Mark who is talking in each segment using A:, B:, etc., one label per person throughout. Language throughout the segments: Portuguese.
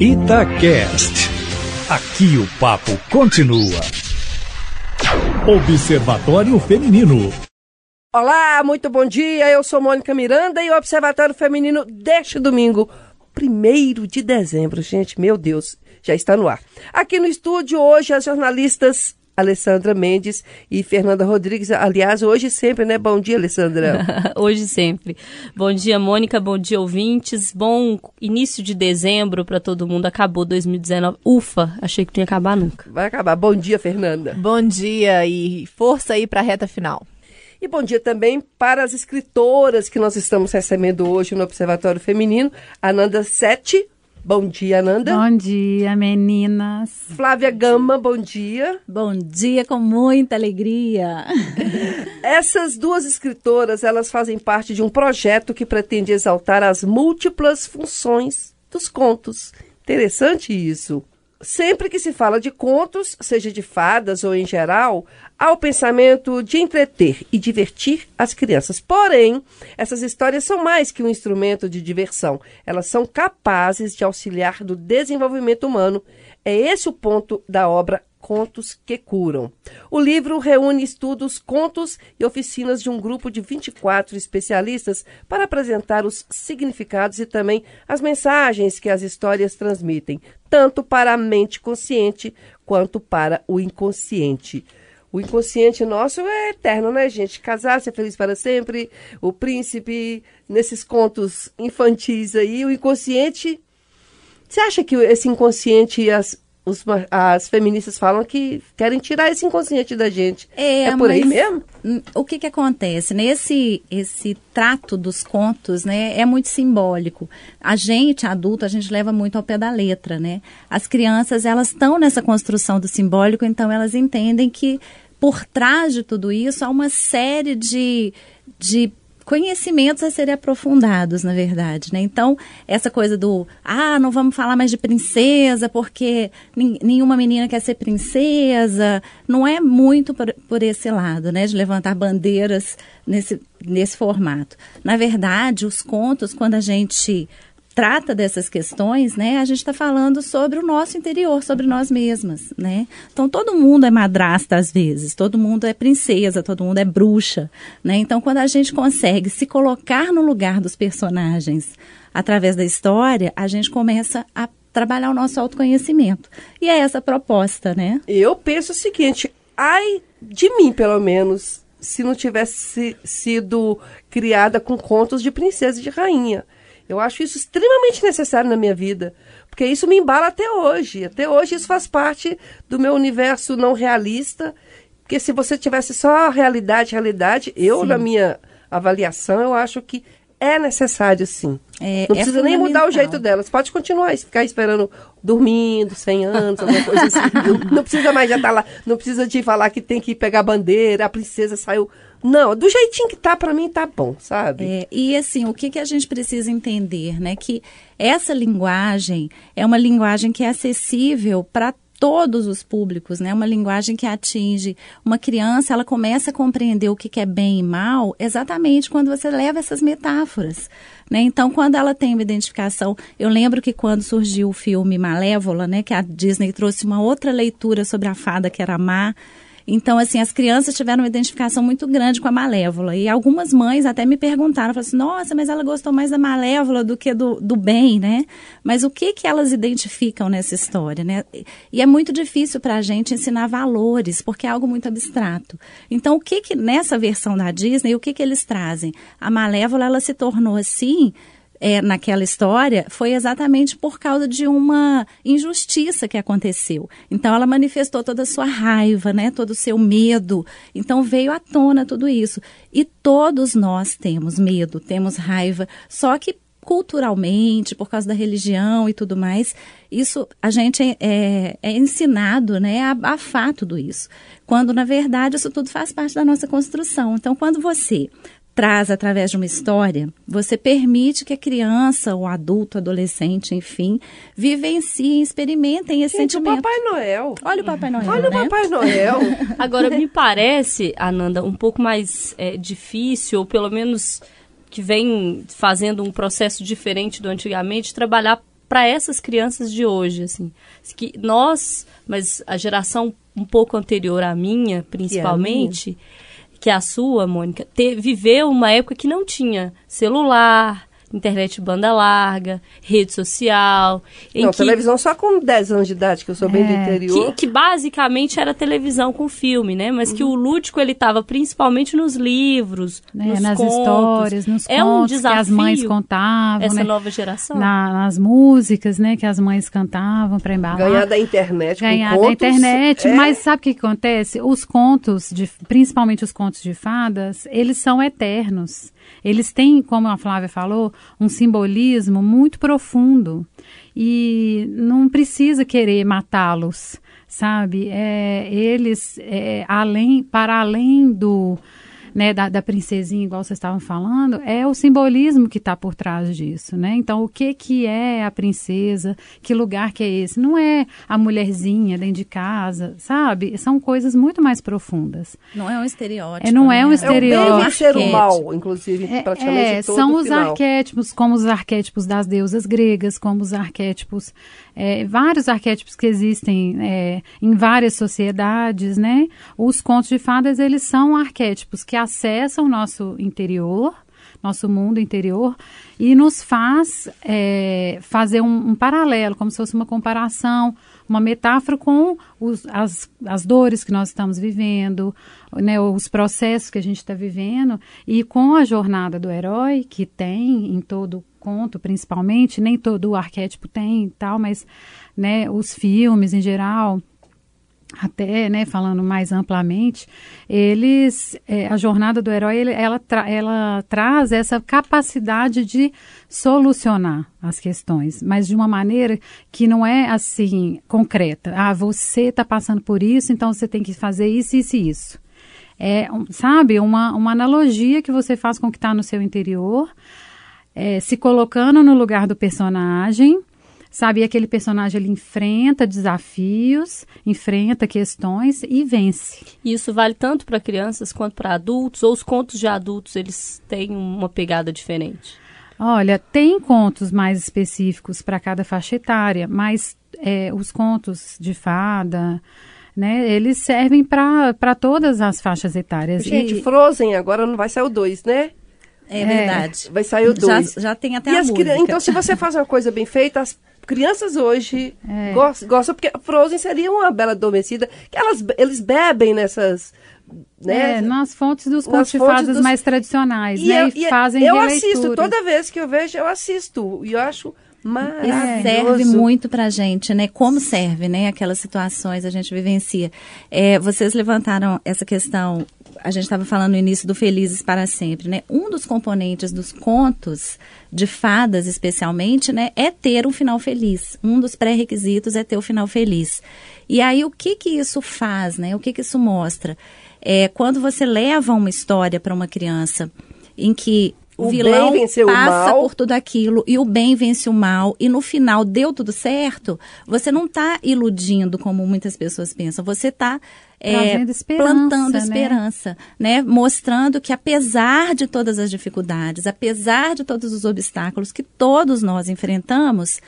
A: Itacast. Aqui o papo continua. Observatório Feminino.
B: Olá, muito bom dia. Eu sou Mônica Miranda e o Observatório Feminino deste domingo, 1 de dezembro. Gente, meu Deus, já está no ar. Aqui no estúdio hoje as jornalistas Alessandra Mendes e Fernanda Rodrigues. Aliás, hoje sempre, né? Bom dia, Alessandra.
C: hoje sempre. Bom dia, Mônica. Bom dia, ouvintes. Bom início de dezembro para todo mundo. Acabou 2019. Ufa, achei que não ia acabar nunca.
B: Vai acabar. Bom dia, Fernanda.
D: Bom dia e força aí para a reta final.
B: E bom dia também para as escritoras que nós estamos recebendo hoje no Observatório Feminino. Ananda Sete, Bom dia, Ananda.
E: Bom dia, meninas.
B: Flávia Gama, bom dia.
F: Bom dia, com muita alegria.
B: Essas duas escritoras, elas fazem parte de um projeto que pretende exaltar as múltiplas funções dos contos. Interessante isso. Sempre que se fala de contos, seja de fadas ou em geral, há o pensamento de entreter e divertir as crianças. Porém, essas histórias são mais que um instrumento de diversão. Elas são capazes de auxiliar no desenvolvimento humano. É esse o ponto da obra Contos que Curam. O livro reúne estudos, contos e oficinas de um grupo de 24 especialistas para apresentar os significados e também as mensagens que as histórias transmitem, tanto para a mente consciente quanto para o inconsciente. O inconsciente nosso é eterno, né, gente? Casar, ser feliz para sempre, o príncipe, nesses contos infantis aí, o inconsciente. Você acha que esse inconsciente e as, os, as feministas falam que querem tirar esse inconsciente da gente? É, é por aí mesmo?
F: O que que acontece? Nesse esse trato dos contos, né, é muito simbólico. A gente, adulto, a gente leva muito ao pé da letra, né? As crianças, elas estão nessa construção do simbólico, então elas entendem que por trás de tudo isso há uma série de, de conhecimentos a serem aprofundados, na verdade, né? Então, essa coisa do, ah, não vamos falar mais de princesa, porque nenhuma menina quer ser princesa, não é muito por, por esse lado, né? De levantar bandeiras nesse, nesse formato. Na verdade, os contos, quando a gente trata dessas questões, né, a gente está falando sobre o nosso interior, sobre nós mesmas, né? Então todo mundo é madrasta às vezes, todo mundo é princesa, todo mundo é bruxa, né? Então quando a gente consegue se colocar no lugar dos personagens através da história, a gente começa a trabalhar o nosso autoconhecimento. E é essa a proposta, né?
B: Eu penso o seguinte, ai de mim, pelo menos, se não tivesse sido criada com contos de princesa e de rainha. Eu acho isso extremamente necessário na minha vida, porque isso me embala até hoje. Até hoje isso faz parte do meu universo não realista, porque se você tivesse só realidade, realidade, eu sim. na minha avaliação, eu acho que é necessário sim. É, não é precisa é nem mudar o jeito delas. Pode continuar, ficar esperando, dormindo, 100 anos, alguma coisa assim. não, não, precisa mais já estar tá lá. Não precisa de falar que tem que pegar a bandeira, a princesa saiu não, do jeitinho que tá, para mim tá bom, sabe?
F: É, e assim, o que, que a gente precisa entender, né? Que essa linguagem é uma linguagem que é acessível para todos os públicos, né? Uma linguagem que atinge uma criança, ela começa a compreender o que, que é bem e mal exatamente quando você leva essas metáforas, né? Então, quando ela tem uma identificação, eu lembro que quando surgiu o filme Malévola, né? Que a Disney trouxe uma outra leitura sobre a fada que era má, então, assim, as crianças tiveram uma identificação muito grande com a Malévola. E algumas mães até me perguntaram, falaram assim, nossa, mas ela gostou mais da Malévola do que do, do bem, né? Mas o que que elas identificam nessa história, né? E é muito difícil para a gente ensinar valores, porque é algo muito abstrato. Então, o que que, nessa versão da Disney, o que que eles trazem? A Malévola, ela se tornou assim é, naquela história foi exatamente por causa de uma injustiça que aconteceu. Então ela manifestou toda a sua raiva, né, todo o seu medo. Então veio à tona tudo isso. E todos nós temos medo, temos raiva, só que culturalmente, por causa da religião e tudo mais, isso a gente é, é, é ensinado né, a abafar tudo isso. Quando, na verdade, isso tudo faz parte da nossa construção. Então, quando você traz através de uma história, você permite que a criança, o adulto, adolescente, enfim, vivenciem, experimentem esse
B: Gente,
F: sentimento.
B: o Papai Noel.
F: Olha o Papai Noel.
B: Olha
F: né?
B: o Papai Noel.
C: Agora, me parece, Ananda, um pouco mais é, difícil, ou pelo menos que vem fazendo um processo diferente do antigamente, trabalhar para essas crianças de hoje, assim, que nós, mas a geração um pouco anterior à minha, principalmente, que é a, sua, Mônica, ter, viveu uma época que não tinha celular, internet banda larga, rede social.
B: Não,
C: que,
B: televisão só com 10 anos de idade, que eu sou bem do
E: É,
B: interior.
C: que, que basicamente era televisão com filme, né? Mas que o lúdico ele estava principalmente nos livros,
E: né,
C: nos
E: nas
C: contos.
E: histórias, nos
C: é um
E: contos que as
C: desafio
E: mães contavam,
C: essa
E: né?
C: nova geração.
E: Na- nas músicas, né, que as mães cantavam para embalar.
B: Ganhar da internet com
E: ganhar da
B: contos,
E: internet,
B: é-
E: mas sabe o que que acontece? Os contos, de, principalmente os contos de fadas, eles são eternos. Eles têm, como a Flávia falou, um simbolismo muito profundo e não precisa querer matá-los, sabe? É, eles, é, além, para além do né, da, da princesinha, igual vocês estavam falando, é o simbolismo que está por trás disso, né? Então, o que que é a princesa? Que lugar que é esse? Não é a mulherzinha dentro de casa, sabe? São coisas muito mais profundas.
F: Não é um estereótipo.
E: É, não é um
F: né?
B: É o bem
E: estereótipo.
B: vencer o
F: Arquétipo.
B: mal, inclusive,
E: É,
B: praticamente
E: é,
B: todo
E: são os
B: final.
E: arquétipos, como os arquétipos das deusas gregas, como os arquétipos, é, vários arquétipos que existem é, em várias sociedades, né? Os contos de fadas, eles são arquétipos que acessam o nosso interior, nosso mundo interior, e nos faz é, fazer um, um paralelo, como se fosse uma comparação, uma metáfora com os- as, as dores que nós estamos vivendo, né, os processos que a gente está vivendo, e com a jornada do herói, que tem em todo conto, principalmente, nem todo arquétipo tem e tal, mas né, os filmes em geral, até, né, falando mais amplamente, eles, é, a jornada do herói, ele- ela, tra- ela traz essa capacidade de solucionar as questões, mas de uma maneira que não é assim concreta. Ah, você está passando por isso, então você tem que fazer isso, isso e isso. É, sabe, uma, uma analogia que você faz com o que está no seu interior, é, se colocando no lugar do personagem, sabe? E aquele personagem ele enfrenta desafios, enfrenta questões e vence.
C: E isso vale tanto para crianças quanto para adultos, ou os contos de adultos, eles têm uma pegada diferente?
E: Olha, tem contos mais específicos para cada faixa etária, mas é, os contos de fada, né? Eles servem para todas as faixas etárias.
B: Gente,
E: E-
B: Frozen agora não vai sair o 2, né?
F: É verdade.
B: Vai sair o
F: Já,
B: 2.
F: já tem até
B: E
F: a
B: as
F: música.
B: Então, se você faz uma coisa bem feita, as crianças hoje
E: É.
B: gos- gostam, porque Frozen seria uma bela adormecida, que elas, eles bebem nessas... Né?
E: é, nas fontes dos contos de
B: fontes
E: fadas
B: dos-
E: mais tradicionais,
B: E
E: né?
B: eu,
E: E,
B: e
E: fazem
B: eu assisto, toda vez que eu vejo, eu assisto. E eu acho Maravilhoso.
F: serve muito pra gente, né? Como serve, né? Aquelas situações a gente vivencia. É, vocês levantaram essa questão, a gente estava falando no início do Felizes para Sempre, né? Um dos componentes dos contos, de fadas especialmente, né? É ter um final feliz. Um dos pré-requisitos é ter o final feliz. E aí, o que que isso faz, né? O que que isso mostra? É, quando você leva uma história para uma criança em que o,
B: O bem
F: vilão
B: o
F: passa
B: mal.
F: por tudo aquilo e o bem vence o mal e no final deu tudo certo, você não está iludindo como muitas pessoas pensam. Você está
E: Trazendo esperança,
F: plantando
E: né?
F: esperança, né? Mostrando que apesar de todas as dificuldades, apesar de todos os obstáculos que todos nós enfrentamos,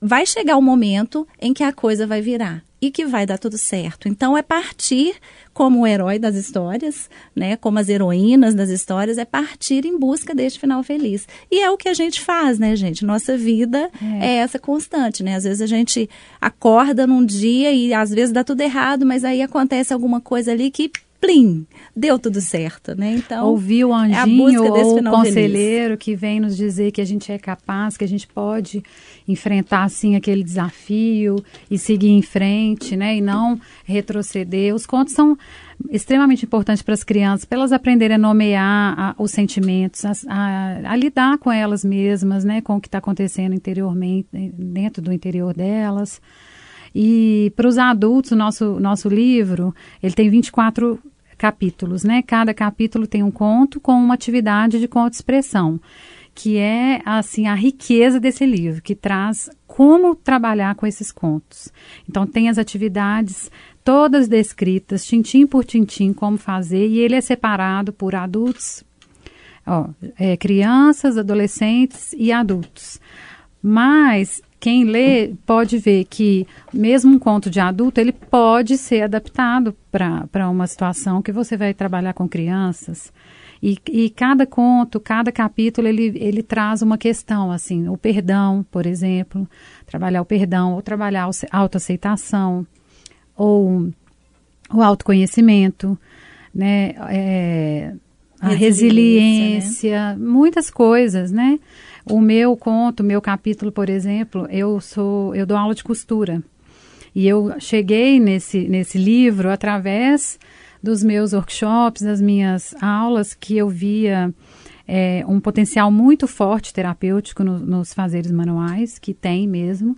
F: vai chegar o momento em que a coisa vai virar e que vai dar tudo certo. Então é partir como o herói das histórias, né, como as heroínas das histórias, é partir em busca deste final feliz. E é o que a gente faz, né, gente? Nossa vida é, essa constante, né? Às vezes a gente acorda num dia e às vezes dá tudo errado, mas aí acontece alguma coisa ali que plim, deu tudo certo, né? Então,
E: ouvir o
F: é
E: anjinho
F: desse
E: ou o
F: final feliz.
E: conselheiro que vem nos dizer que a gente é capaz, que a gente pode enfrentar assim aquele desafio e seguir em frente, né, e não retroceder. Os contos são extremamente importantes para as crianças, para elas aprenderem a nomear a- os sentimentos, a, a- a lidar com elas mesmas, né, com o que está acontecendo interiormente, dentro do interior delas. E para os adultos, o nosso, nosso livro, ele tem 24 capítulos, né? Cada capítulo tem um conto com uma atividade de conto-expressão, que é, assim, a riqueza desse livro, que traz como trabalhar com esses contos. Então, tem as atividades todas descritas, tintim por tintim, como fazer, e ele é separado por adultos, ó, é, crianças, adolescentes e adultos. Mas quem lê pode ver que mesmo um conto de adulto, ele pode ser adaptado para uma situação que você vai trabalhar com crianças. E, e cada conto, cada capítulo, ele, ele traz uma questão, assim, o perdão, por exemplo, trabalhar o perdão, ou trabalhar a autoaceitação, ou o autoconhecimento, né? É, a resiliência, né? muitas coisas, né? O meu conto, meu capítulo, por exemplo, eu sou, eu dou aula de costura. E eu cheguei nesse, nesse livro através dos meus workshops, das minhas aulas, que eu via é, um potencial muito forte terapêutico no, nos fazeres manuais, que tem mesmo,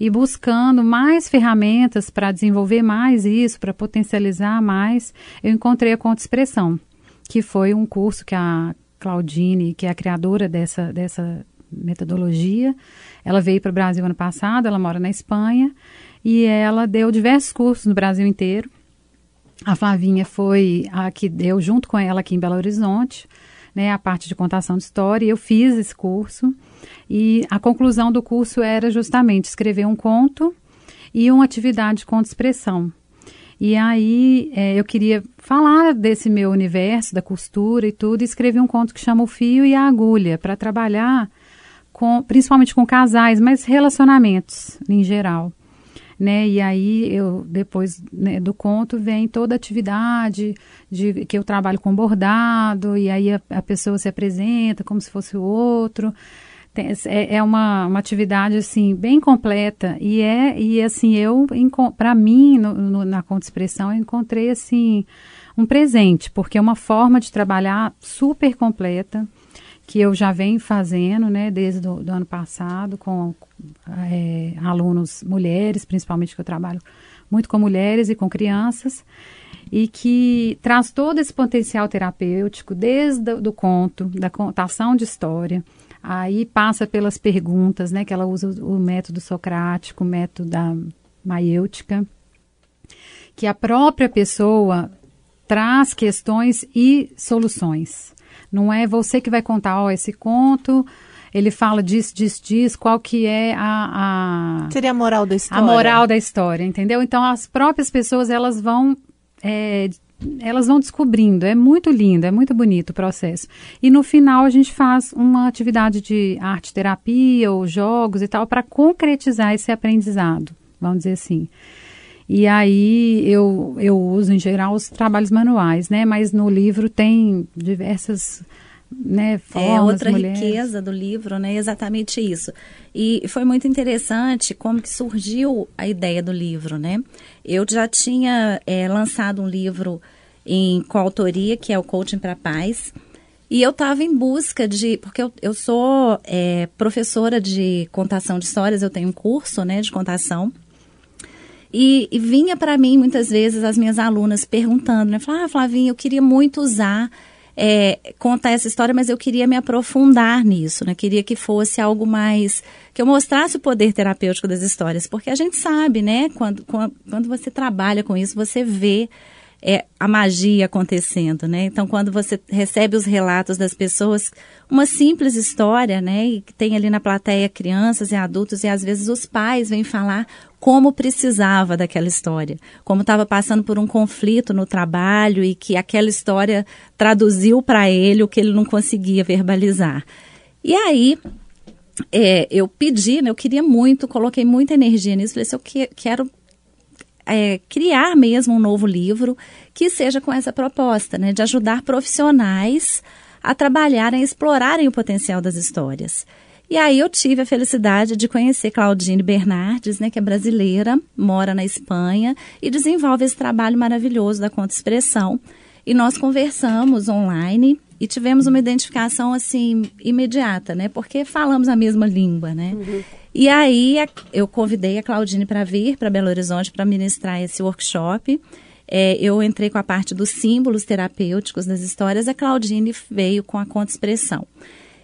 E: e buscando mais ferramentas para desenvolver mais isso, para potencializar mais, eu encontrei a Conta Expressão, que foi um curso que a Claudine, que é a criadora dessa, dessa metodologia, ela veio para o Brasil ano passado, ela mora na Espanha, e ela deu diversos cursos no Brasil inteiro. A Flavinha foi a que deu junto com ela aqui em Belo Horizonte né, a parte de contação de história. Eu fiz esse curso e a conclusão do curso era justamente escrever um conto e uma atividade de conto-expressão. E aí é, eu queria falar desse meu universo, da costura e tudo, e escrevi um conto que chama O Fio e a Agulha, para trabalhar com, principalmente com casais, mas relacionamentos em geral né? E aí eu depois né, do conto vem toda a atividade de que eu trabalho com bordado e aí a, a pessoa se apresenta como se fosse o outro. Tem, é, é uma, uma atividade assim bem completa e é e assim eu para mim no, no, na conta expressão eu encontrei assim um presente porque é uma forma de trabalhar super completa que eu já venho fazendo, né, desde o ano passado, com é, alunos mulheres, principalmente que eu trabalho muito com mulheres e com crianças, e que traz todo esse potencial terapêutico, desde o do conto, da contação de história, aí passa pelas perguntas, né, que ela usa o método socrático, o método da maiêutica, que a própria pessoa traz questões e soluções. Não é você que vai contar, ó, esse conto, ele fala disso, disso, disso, qual que é a,
D: a... Seria a moral da história.
E: A moral da história, entendeu? Então, as próprias pessoas, elas vão... É, elas vão descobrindo, é muito lindo, é muito bonito o processo. E no final a gente faz uma atividade de arte terapia ou jogos e tal para concretizar esse aprendizado, vamos dizer assim. E aí eu, eu uso em geral os trabalhos manuais, né? Mas no livro tem diversas né, formas,
F: É outra
E: mulheres.
F: riqueza do livro, né? Exatamente isso. E foi muito interessante como que surgiu a ideia do livro, né? Eu já tinha é, lançado um livro em coautoria, que é o Coaching para Paz, e eu estava em busca de, porque eu, eu sou é, professora de contação de histórias, eu tenho um curso, né, de contação. E, e vinha para mim muitas vezes as minhas alunas perguntando, né? Falar, ah, Flavinha, eu queria muito usar, é, contar essa história, mas eu queria me aprofundar nisso, né? Queria que fosse algo mais. que eu mostrasse o poder terapêutico das histórias. Porque a gente sabe, né? Quando, quando você trabalha com isso, você vê é, a magia acontecendo, né? Então, quando você recebe os relatos das pessoas, uma simples história, né? E tem ali na plateia crianças e adultos, e às vezes os pais vêm falar como precisava daquela história, como estava passando por um conflito no trabalho e que aquela história traduziu para ele o que ele não conseguia verbalizar. E aí, é, eu pedi, né, eu queria muito, coloquei muita energia nisso, falei assim, eu que, quero é, criar mesmo um novo livro que seja com essa proposta, né, de ajudar profissionais a trabalharem, a explorarem o potencial das histórias. E aí eu tive a felicidade de conhecer Claudine Bernardes, né, que é brasileira, mora na Espanha e desenvolve esse trabalho maravilhoso da conta expressão. E nós conversamos online e tivemos uma identificação assim imediata, né? Porque falamos a mesma língua, né? Uhum. E aí eu convidei a Claudine para vir para Belo Horizonte para ministrar esse workshop. É, eu entrei com a parte dos símbolos terapêuticos das histórias, a Claudine veio com a conta expressão.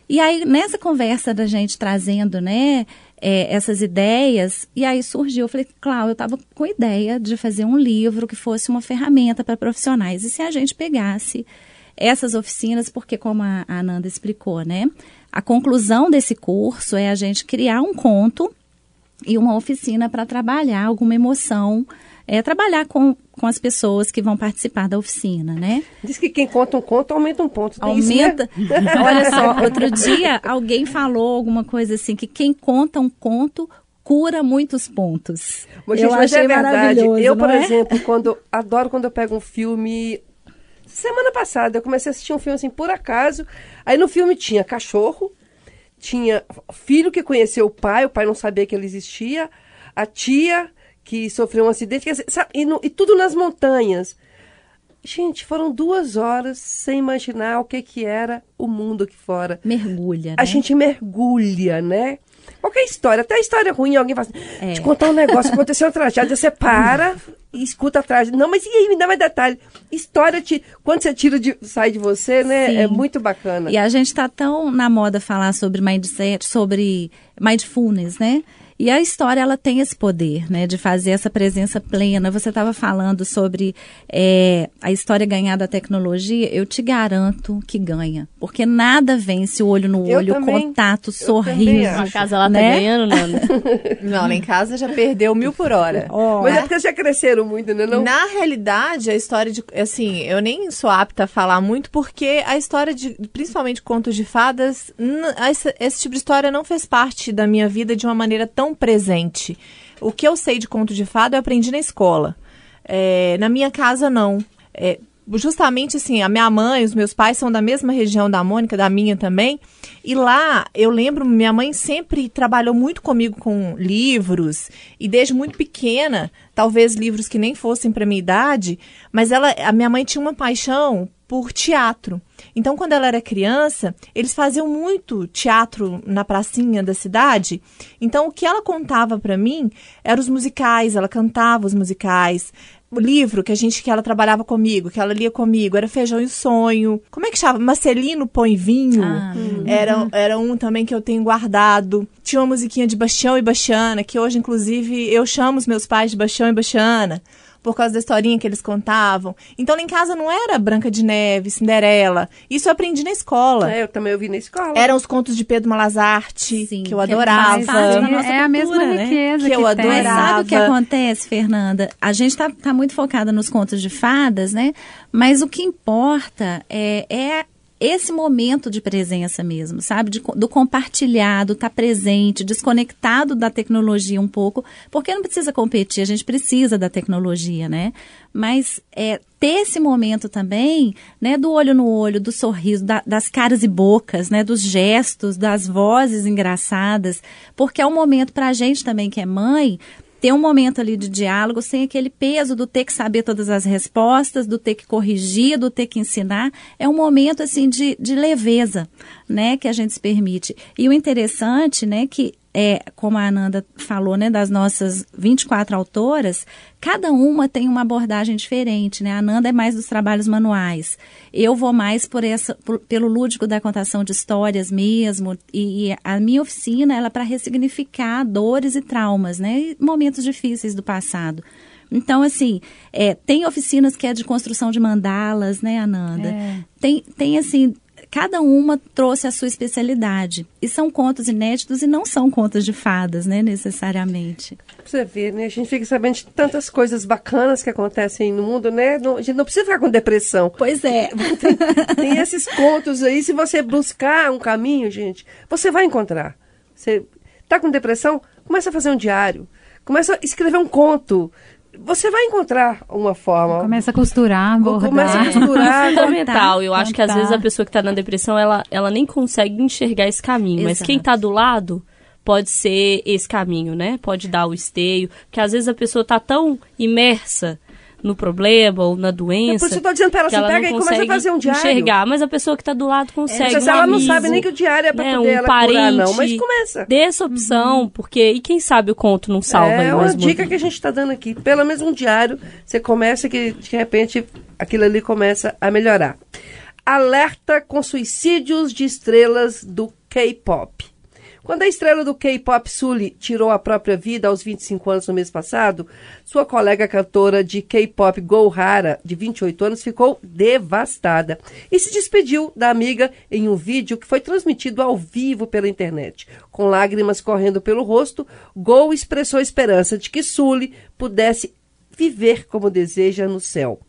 F: E aí, nessa conversa da gente trazendo, né, é, essas ideias, e aí surgiu, eu falei, Cláudia, eu estava com a ideia de fazer um livro que fosse uma ferramenta para profissionais. E se a gente pegasse essas oficinas, porque como a Ananda explicou, né, a conclusão desse curso é a gente criar um conto e uma oficina para trabalhar alguma emoção, é, trabalhar com, com as pessoas que vão participar da oficina, né?
B: Diz que quem conta um conto aumenta um ponto. Tem
F: Aumenta.
B: Isso, né?
F: Olha só, outro dia alguém falou alguma coisa assim que quem conta um conto cura muitos pontos.
B: Mas,
F: eu
B: gente, mas
F: achei
B: é verdade. Eu, por
F: é?
B: exemplo, quando adoro quando eu pego um filme. Semana passada eu comecei a assistir um filme assim por acaso. Aí no filme tinha cachorro, tinha filho que conheceu o pai, o pai não sabia que ele existia, a tia que sofreu um acidente, quer dizer, sabe, e, no- e tudo nas montanhas. Gente, foram duas horas sem imaginar o que, que era o mundo aqui fora.
F: Mergulha, né?
B: A gente mergulha, né? Qualquer história, até história ruim, alguém fala assim,
F: É.
B: te contar um negócio, aconteceu uma tragédia, você para e escuta a tragédia. Não, mas e aí, me dá mais detalhe. História, te, quando você tira de, sai de você, né?
F: Sim.
B: É muito bacana.
F: E a gente está tão na moda falar sobre mindset, sobre mindfulness, né? E a história ela tem esse poder, né, de fazer essa presença plena. Você estava falando sobre é, a história ganhar da tecnologia. Eu te garanto que ganha, porque nada vence o olho no
B: Eu
F: olho,
B: também.
F: contato, sorriso.
C: A casa ela tá
F: né?
C: ganhando, Nanda.
G: Não, lá em casa já perdeu mil por hora.
B: Mas é porque já cresceram muito, né? Não?
G: Na realidade, a história de. Assim, eu nem sou apta a falar muito, porque a história de. Principalmente contos de fadas, esse, esse tipo de história não fez parte da minha vida de uma maneira tão presente. O que eu sei de conto de fada eu aprendi na escola. É, na minha casa, não. É, justamente assim, a minha mãe, os meus pais são da mesma região da Mônica, da minha também. E lá, eu lembro, minha mãe sempre trabalhou muito comigo com livros, e desde muito pequena, talvez livros que nem fossem para minha idade, mas ela, a minha mãe tinha uma paixão por teatro. Então, quando ela era criança, eles faziam muito teatro na pracinha da cidade. Então, o que ela contava para mim eram os musicais, ela cantava os musicais. O livro que a gente que ela trabalhava comigo, que ela lia comigo, era Feijão e Sonho. Como é que chama? Marcelino Põe Vinho.
F: Ah,
G: Era, era um também que eu tenho guardado. Tinha uma musiquinha de Bastião e Bastiana, que hoje, inclusive, eu chamo os meus pais de Bastião e Bastiana, por causa da historinha que eles contavam. Então, lá em casa não era Branca de Neve, Cinderela. Isso eu aprendi na escola.
B: É, eu também ouvi na escola.
G: Eram os contos de Pedro Malazarte,
F: Sim,
G: que eu
F: que
G: adorava.
F: parte da nossa
E: é a mesma
F: cultura, né?
E: riqueza
G: Que eu
E: tem.
F: Mas
G: adorava.
F: sabe o que acontece, Fernanda? A gente está tá muito focada nos contos de fadas, né? Mas o que importa é, é esse momento de presença mesmo, sabe? De do compartilhado, estar presente, desconectado da tecnologia um pouco, porque não precisa competir, a gente precisa da tecnologia, né? Mas é, ter esse momento também, né, do olho no olho, do sorriso, da- das caras e bocas, né, dos gestos, das vozes engraçadas, porque é um momento para a gente também que é mãe ter um momento ali de diálogo sem aquele peso do ter que saber todas as respostas, do ter que corrigir, do ter que ensinar. É um momento assim de, de leveza, né, que a gente se permite. E o interessante, né, que é, como a Ananda falou, né, das nossas 24 autoras, cada uma tem uma abordagem diferente, né? A Ananda é mais dos trabalhos manuais. Eu vou mais por essa por- pelo lúdico da contação de histórias mesmo, e, e a minha oficina ela é para ressignificar dores e traumas, né? E momentos difíceis do passado. Então, assim, é, tem oficinas que é de construção de mandalas, né, Ananda? Tem, tem, assim, cada uma trouxe a sua especialidade. E são contos inéditos e não são contos de fadas, né, necessariamente.
B: Você ver, né? A gente fica sabendo de tantas coisas bacanas que acontecem no mundo, né? Não- a gente não precisa ficar com depressão.
F: Pois é.
B: Tem esses contos aí, se você buscar um caminho, gente, você vai encontrar. Você tá com depressão? Começa a fazer um diário. Começa a escrever um conto. Você vai encontrar uma forma.
E: Começa a costurar, bordar.
B: Começa a costurar.
C: fundamental. Eu acho que às vezes a pessoa que tá na depressão, ela, ela nem consegue enxergar esse caminho. Mas
F: Exato.
C: quem tá do lado pode ser esse caminho, né? Pode dar o esteio. Porque às vezes a pessoa tá tão imersa no problema ou na doença.
B: por isso eu tô dizendo pra ela
C: que
B: assim, pega
C: não
B: e começa a
C: consegue
B: fazer um diário.
C: enxergar. Mas a pessoa que tá do lado consegue.
B: Mas
C: um
B: ela não
C: amigo,
B: sabe nem que o diário é pra
C: né,
B: poder
C: um
B: ela
C: parente,
B: curar, não. Mas começa.
C: Dê essa opção, porque. E quem sabe o conto não salva
B: é uma dica que a gente está dando aqui. Pelo menos um diário, você começa que de repente aquilo ali começa a melhorar. Alerta com suicídios de estrelas do K-pop. Quando a estrela do K-pop Sully tirou a própria vida aos 25 anos no mês passado, sua colega cantora de K-pop Go Hara, de 28 anos, ficou devastada e se despediu da amiga em um vídeo que foi transmitido ao vivo pela internet. Com lágrimas correndo pelo rosto, Go expressou a esperança de que Sully pudesse viver como deseja no céu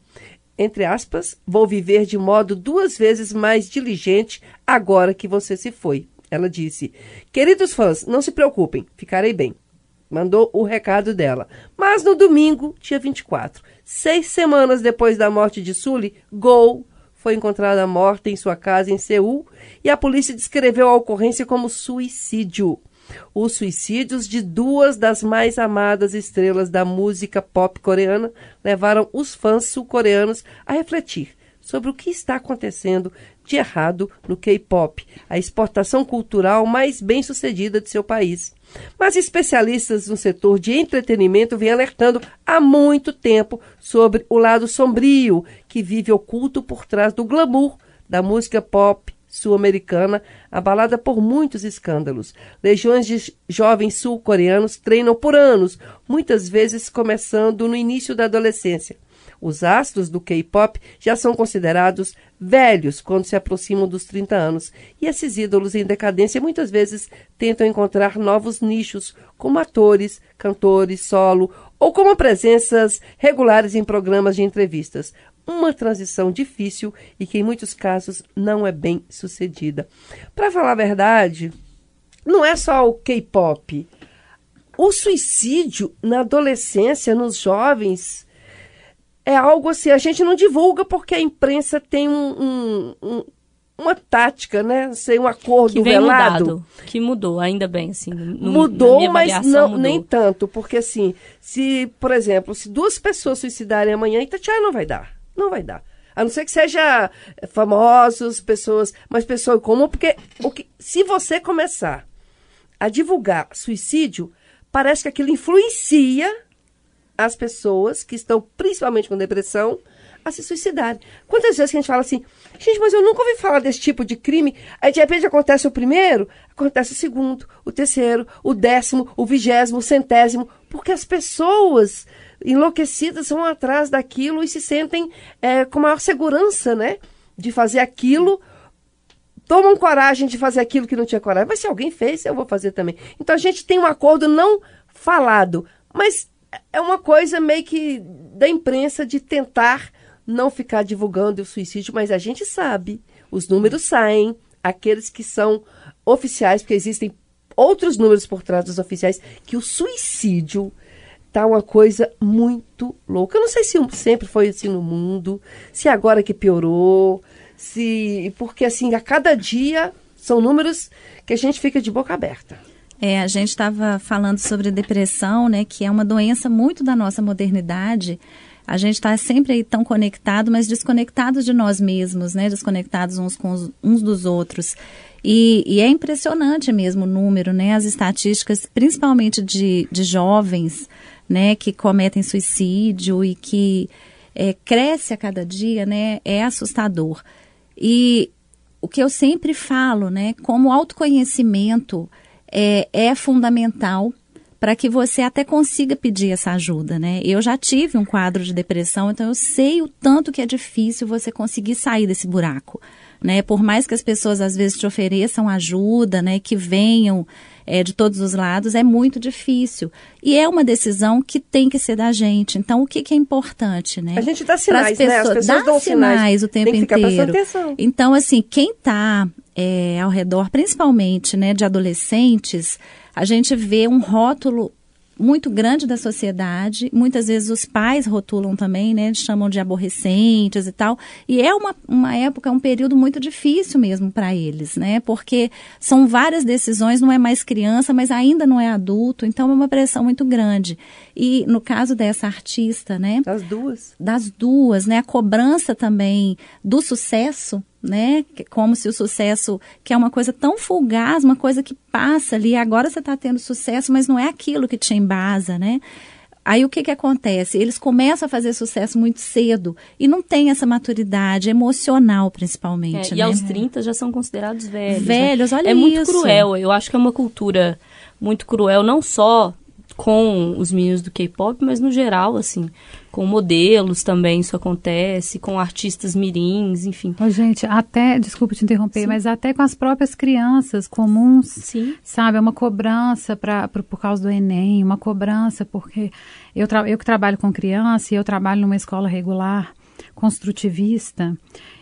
B: entre aspas, vou viver de modo duas vezes mais diligente agora que você se foi. Ela disse: Queridos fãs, não se preocupem, ficarei bem. Mandou o recado dela. Mas no domingo, dia 24, seis semanas depois da morte de Sully, Gol foi encontrada morta em sua casa em Seul e a polícia descreveu a ocorrência como suicídio. Os suicídios de duas das mais amadas estrelas da música pop coreana levaram os fãs sul-coreanos a refletir sobre o que está acontecendo de errado no K-pop, a exportação cultural mais bem sucedida de seu país. Mas especialistas no setor de entretenimento vêm alertando há muito tempo sobre o lado sombrio que vive oculto por trás do glamour da música pop sul-americana, abalada por muitos escândalos. Legiões de jovens sul-coreanos treinam por anos, muitas vezes começando no início da adolescência. Os astros do K-pop já são considerados velhos quando se aproximam dos 30 anos, e esses ídolos em decadência muitas vezes tentam encontrar novos nichos, como atores, cantores, solo ou como presenças regulares em programas de entrevistas uma transição difícil e que em muitos casos não é bem sucedida. Para falar a verdade, não é só o K-pop. O suicídio na adolescência, nos jovens, é algo assim, a gente não divulga porque a imprensa tem um, um, um uma tática, né? Sei, um acordo
C: que
B: velado.
C: Mudado, que mudou, ainda bem, assim. No,
B: mudou, mas não, mudou. nem tanto, porque assim, se, por exemplo, se duas pessoas suicidarem amanhã, Itatiaia não vai dar. Não vai dar. A não ser que seja famosos, pessoas, mas pessoa comum, porque o que, se você começar a divulgar suicídio, parece que aquilo influencia as pessoas que estão principalmente com depressão a se suicidarem. Quantas vezes que a gente fala assim, gente, mas eu nunca ouvi falar desse tipo de crime. Aí de repente acontece o primeiro, acontece o segundo, o terceiro, o décimo, o vigésimo, o centésimo, porque as pessoas enlouquecidas vão atrás daquilo e se sentem é, com maior segurança, né? De fazer aquilo, tomam coragem de fazer aquilo que não tinha coragem. Mas se alguém fez, eu vou fazer também. Então a gente tem um acordo não falado, mas é uma coisa meio que da imprensa de tentar não ficar divulgando o suicídio, mas a gente sabe, os números saem, aqueles que são oficiais, porque existem outros números por trás dos oficiais, que o suicídio tá uma coisa muito louca. Eu não sei se sempre foi assim no mundo, se agora que piorou, se porque assim a cada dia são números que a gente fica de boca aberta.
F: É, a gente estava falando sobre depressão, né, que é uma doença muito da nossa modernidade. A gente está sempre aí tão conectado, mas desconectados de nós mesmos, né, desconectados uns com os, uns dos outros. E, e, é impressionante mesmo o número, né, as estatísticas, principalmente de, de jovens, né, que cometem suicídio e que é, cresce a cada dia, né, é assustador. E o que eu sempre falo, né, como autoconhecimento é, é fundamental para que você até consiga pedir essa ajuda, né? Eu já tive um quadro de depressão, então eu sei o tanto que é difícil você conseguir sair desse buraco, né? Por mais que as pessoas às vezes te ofereçam ajuda, né, que venham é, de todos os lados, é muito difícil. E é uma decisão que tem que ser da gente. Então, o que, que é importante, né?
B: A gente dá sinais, pessoas, né? As pessoas
F: dá
B: dão
F: sinais, sinais o tempo
B: tem que
F: inteiro.
B: Atenção.
F: Então, assim, quem está é, ao redor, principalmente né, de adolescentes, a gente vê um rótulo muito grande da sociedade. Muitas vezes os pais rotulam também, né? Chamam de aborrecentes e tal. E é uma, uma época, um período muito difícil mesmo para eles, né? Porque são várias decisões, não é mais criança, mas ainda não é adulto, então é uma pressão muito grande. E no caso dessa artista, né?
B: Das duas.
F: Das duas, né? A cobrança também do sucesso, né? Como se o sucesso, que é uma coisa tão fugaz, uma coisa que passa ali, agora você está tendo sucesso, mas não é aquilo que te embasa, né? Aí o que, que acontece? Eles começam a fazer sucesso muito cedo e não tem essa maturidade emocional, principalmente.
C: É,
F: né?
C: E aos 30 já são considerados velhos.
F: Velhos,
C: né?
F: olha
C: É muito
F: isso.
C: cruel. Eu acho que é uma cultura muito cruel, não só com os meninos do K-pop, mas no geral, assim. Com modelos também isso acontece, com artistas mirins, enfim.
E: Ô, gente, até, desculpa te interromper, mas até com as próprias crianças comuns,
C: Sim.
E: sabe? É uma cobrança pra, por, por causa do Enem, uma cobrança porque eu, tra- eu que trabalho com criança e eu trabalho numa escola regular construtivista,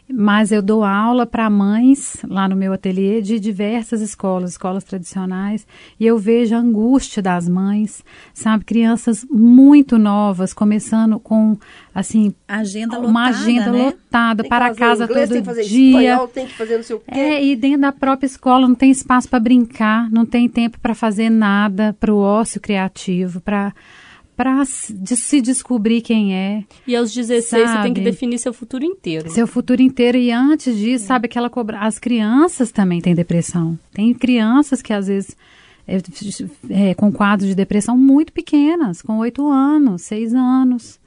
E: mas eu dou aula para mães lá no meu ateliê de diversas escolas, escolas tradicionais, e eu vejo a angústia das mães, sabe? Crianças muito novas, começando com, assim,
F: Agenda
E: uma
F: lotada,
E: agenda
F: né?
E: lotada
B: Tem
E: para casa
B: inglês,
E: todo
B: tem que fazer
E: dia.
B: espanhol, tem que fazer não sei o quê.
E: É, e dentro da própria escola não tem espaço para brincar, não tem tempo para fazer nada, para o ócio criativo, para para se descobrir quem é,
C: E aos 16 você tem
E: Sabe?
C: que definir seu futuro inteiro.
E: seu futuro inteiro. E antes disso, sabe aquela cobra... As crianças também têm depressão. Tem crianças que às vezes é, é, com quadros de depressão muito pequenas, com oito anos, seis anos.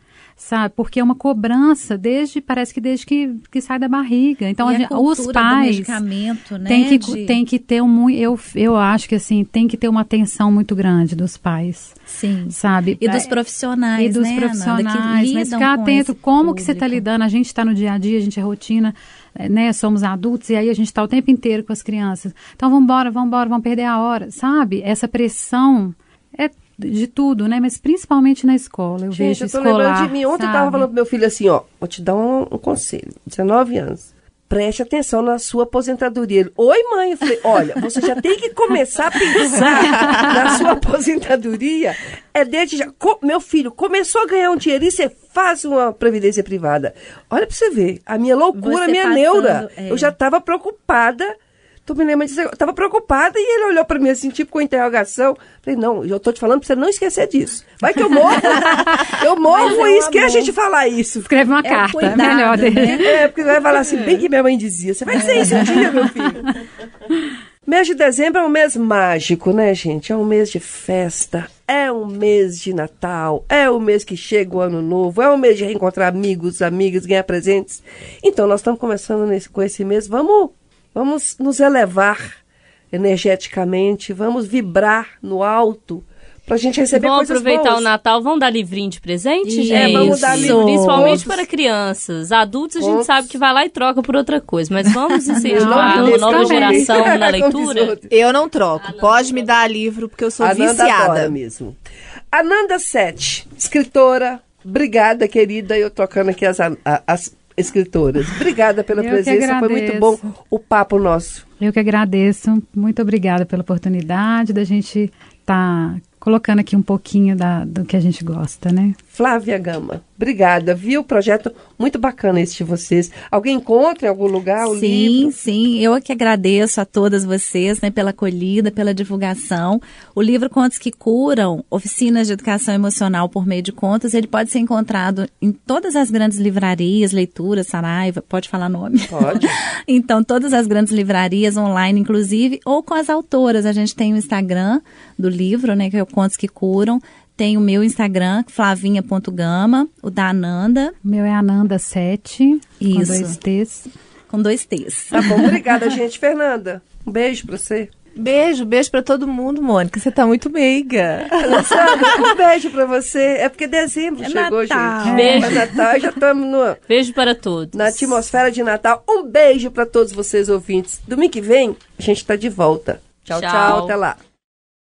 E: Sabe? Porque é uma cobrança desde, parece que desde que, que sai da barriga. Então, gente- os pais
F: medicamento, né,
E: tem que,
F: de-
E: tem que ter um eu, eu acho que assim, tem que ter uma atenção muito grande dos pais,
F: Sim.
E: sabe?
F: E dos
E: É,
F: profissionais,
E: e dos
F: né, Nanda, que
E: profissionais, mas ficar
F: com
E: atento como que você está
F: público.
E: lidando. A gente está no dia a dia, a gente é rotina, eh, né? Somos adultos e aí a gente está o tempo inteiro com as crianças. Então vamos embora, vamos embora, vamos perder a hora, sabe? Essa pressão é de tudo, né? Mas principalmente na escola. Eu
B: Gente,
E: vejo
B: eu tô
E: escolar.
B: lembrando de mim. Ontem eu tava
E: sabe?
B: falando pro meu filho assim, ó. Vou te dar um, um conselho. 19 anos. Preste atenção na sua aposentadoria. Ele, Oi, mãe. Eu falei, olha, você já tem que começar a pensar na sua aposentadoria. É desde já. Co- meu filho, começou a ganhar um dinheirinho, você faz uma previdência privada. Olha pra você ver. A minha loucura, a
F: Você
B: minha
F: passando,
B: neura.
F: é.
B: Eu já tava preocupada. Tu me lembra disso? Eu tava preocupada e ele olhou pra mim assim, tipo com interrogação. Falei, não, eu tô te falando pra você não esquecer disso. Vai que eu morro. eu morro
F: é
B: e esquece
F: amor.
B: de falar isso.
E: Escreve uma
F: É o
E: carta,
F: cuidado,
E: melhor dele.
F: né?
B: É, porque vai falar assim, bem que minha mãe dizia. Você vai dizer isso um dia, meu filho. Mês de dezembro é um mês mágico, né, gente? É um mês de festa, é um mês de Natal, é o mês que chega o ano novo, é um mês de reencontrar amigos, amigas, ganhar presentes. Então, nós estamos começando nesse- com esse mês. Vamos, vamos nos elevar energeticamente, vamos vibrar no alto pra gente receber
C: Vamos
B: coisas
C: aproveitar
B: boas.
C: o Natal, vamos dar livrinho de presente, gente?
B: É, vamos dar livrinho.
C: Principalmente para crianças. Adultos a gente sabe que vai lá e troca por outra coisa. Mas vamos incentivar
B: adultos
C: nova geração na leitura?
G: Eu não troco. Pode me dar livro, porque eu sou
B: Ananda
G: viciada.
B: mesmo. Ananda Sete, escritora. Obrigada, querida. Eu tocando aqui as, a- as escritoras. Obrigada pela
E: Eu
B: presença. Foi muito bom o papo nosso.
E: Eu que agradeço. Muito obrigada pela oportunidade da gente estar colocando aqui um pouquinho da, do que a gente gosta, né?
B: Flávia Gama, obrigada. Viu? Projeto muito bacana esse de vocês. Alguém encontra em algum lugar o
F: sim,
B: livro?
F: sim. Eu é que agradeço a todas vocês, né, pela acolhida, pela divulgação. O livro Contos que Curam, Oficinas de Educação Emocional por meio de contos, ele pode ser encontrado em todas as grandes livrarias, leituras, Saraiva, pode falar nome?
B: Pode.
F: então, todas as grandes livrarias online, inclusive, ou com as autoras. A gente tem o Instagram do livro, né, que é o Contos que Curam. Tem o meu Instagram, flavinha.gama, o da Ananda,
E: O meu é Ananda7, com dois T's.
F: com dois T's.
B: Tá bom, obrigada, gente. Fernanda, um beijo pra você.
G: Beijo, beijo pra todo mundo, Mônica. Você tá muito meiga.
B: Um beijo pra você. É porque dezembro
F: É
B: chegou,
F: Natal.
B: gente.
C: Beijo.
B: É Natal, já estamos no...
C: Beijo para todos.
B: na atmosfera de Natal. Um beijo para todos vocês ouvintes. Domingo que vem, a gente está de volta. tchau,
C: Tchau.
B: tchau até lá.